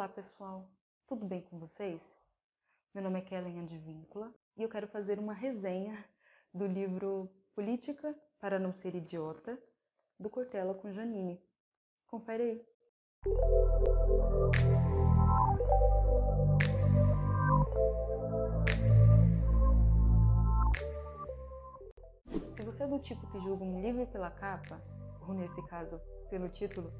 Olá pessoal, tudo bem com vocês? Meu nome é Kellen Advíncula e eu quero fazer uma resenha do livro Política para Não Ser Idiota, do Cortella com Janine. Confere aí! Se você é do tipo que julga um livro pela capa, ou nesse caso, pelo título,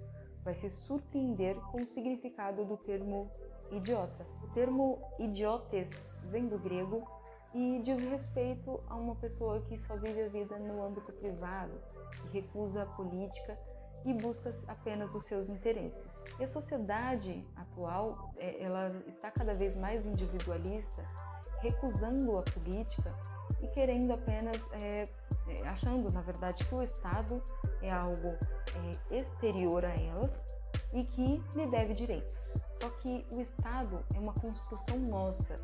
vai se surpreender com o significado do termo idiota. O termo idiotes vem do grego e diz respeito a uma pessoa que só vive a vida no âmbito privado, que recusa a política e busca apenas os seus interesses. E a sociedade atual, é, ela está cada vez mais individualista, recusando a política e querendo apenas, é, é achando na verdade que o Estado é algo é, exterior a elas e que lhe deve direitos. Só que o Estado é uma construção nossa,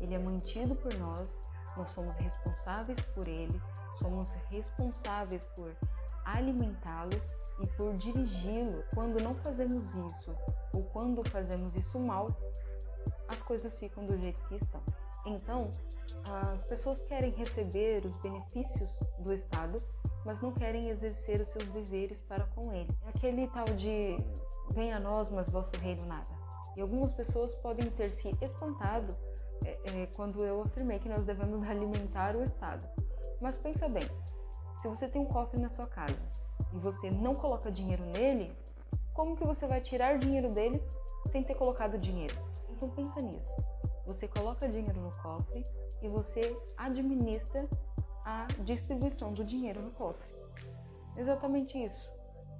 ele é mantido por nós, nós somos responsáveis por ele, somos responsáveis por alimentá-lo e por dirigi-lo. Quando não fazemos isso ou quando fazemos isso mal, as coisas ficam do jeito que estão. Então, as pessoas querem receber os benefícios do Estado, mas não querem exercer os seus deveres para com ele. É aquele tal de venha a nós, mas vosso reino nada. E algumas pessoas podem ter se espantado é, é, quando eu afirmei que nós devemos alimentar o Estado. Mas pensa bem, se você tem um cofre na sua casa e você não coloca dinheiro nele, como que você vai tirar dinheiro dele sem ter colocado dinheiro? Então pensa nisso. Você coloca dinheiro no cofre e você administra a distribuição do dinheiro no cofre. Exatamente isso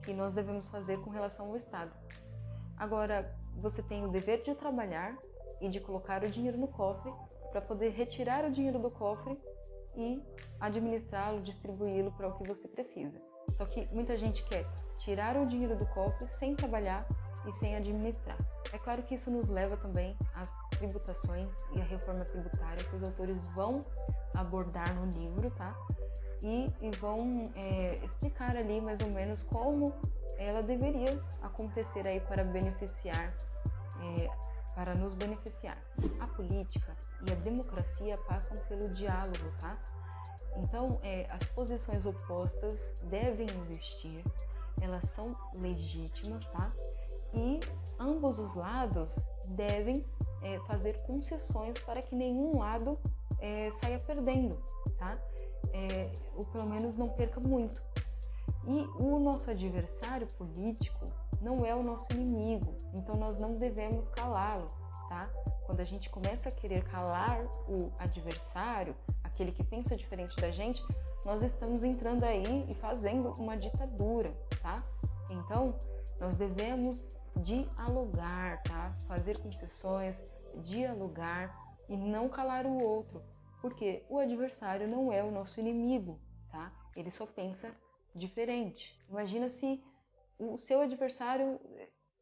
que nós devemos fazer com relação ao Estado. Agora, você tem o dever de trabalhar e de colocar o dinheiro no cofre para poder retirar o dinheiro do cofre e administrá-lo, distribuí-lo para o que você precisa. Só que muita gente quer tirar o dinheiro do cofre sem trabalhar e sem administrar. É claro que isso nos leva também às tributações e à reforma tributária que os autores vão abordar no livro, tá? E, e vão é, explicar ali mais ou menos como ela deveria acontecer aí para beneficiar, é, para nos beneficiar. A política e a democracia passam pelo diálogo, tá? Então, é, as posições opostas devem existir, elas são legítimas, tá? E ambos os lados devem é, fazer concessões para que nenhum lado é, saia perdendo, tá? É, ou pelo menos não perca muito. E o nosso adversário político não é o nosso inimigo, então nós não devemos calá-lo, tá? Quando a gente começa a querer calar o adversário, aquele que pensa diferente da gente, nós estamos entrando aí e fazendo uma ditadura, tá? Então, nós devemos dialogar, tá? Fazer concessões, dialogar e não calar o outro, porque o adversário não é o nosso inimigo, tá? Ele só pensa diferente. Imagina se o seu adversário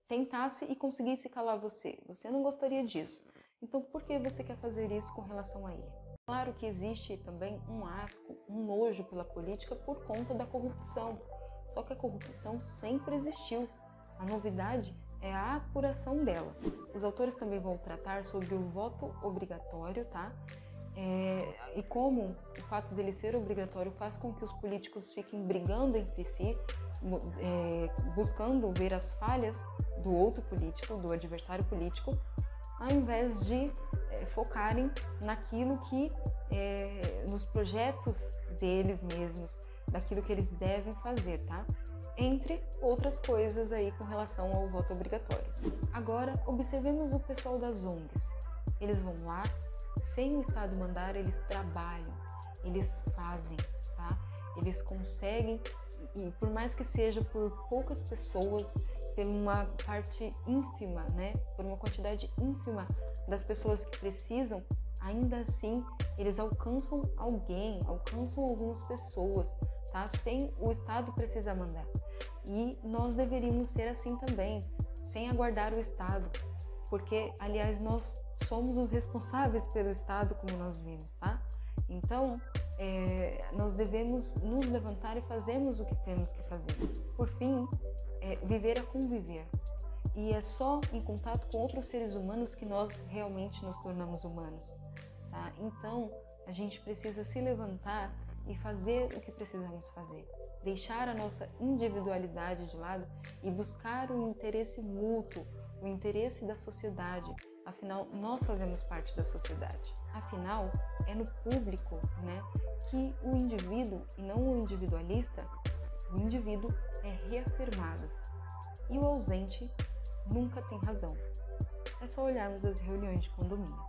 tentasse e conseguisse calar você. Você não gostaria disso. Então, por que você quer fazer isso com relação a ele? Claro que existe também um asco, um nojo pela política por conta da corrupção. Só que a corrupção sempre existiu. A novidade é a apuração dela. Os autores também vão tratar sobre o voto obrigatório, tá? É, e como o fato dele ser obrigatório faz com que os políticos fiquem brigando entre si, é, buscando ver as falhas do outro político, do adversário político, ao invés de é, focarem naquilo que, é, nos projetos deles mesmos, daquilo que eles devem fazer, tá? Entre outras coisas aí com relação ao voto obrigatório. Agora, observemos o pessoal das ONGs. Eles vão lá, sem o Estado mandar, eles trabalham, eles fazem, tá? Eles conseguem, e por mais que seja por poucas pessoas, por uma parte ínfima, né? Por uma quantidade ínfima das pessoas que precisam, ainda assim eles alcançam alguém, alcançam algumas pessoas, tá? Sem o Estado precisar mandar. E nós deveríamos ser assim também, sem aguardar o Estado, porque, aliás, nós somos os responsáveis pelo Estado, como nós vimos, tá? Então, é, nós devemos nos levantar e fazermos o que temos que fazer. Por fim, é, viver a conviver. E é só em contato com outros seres humanos que nós realmente nos tornamos humanos. Tá? Então, a gente precisa se levantar e fazer o que precisamos fazer. Deixar a nossa individualidade de lado e buscar o interesse mútuo, o interesse da sociedade. Afinal, nós fazemos parte da sociedade. Afinal, é no público né, que o indivíduo, e não o individualista, o indivíduo é reafirmado. E o ausente nunca tem razão. É só olharmos as reuniões de condomínio.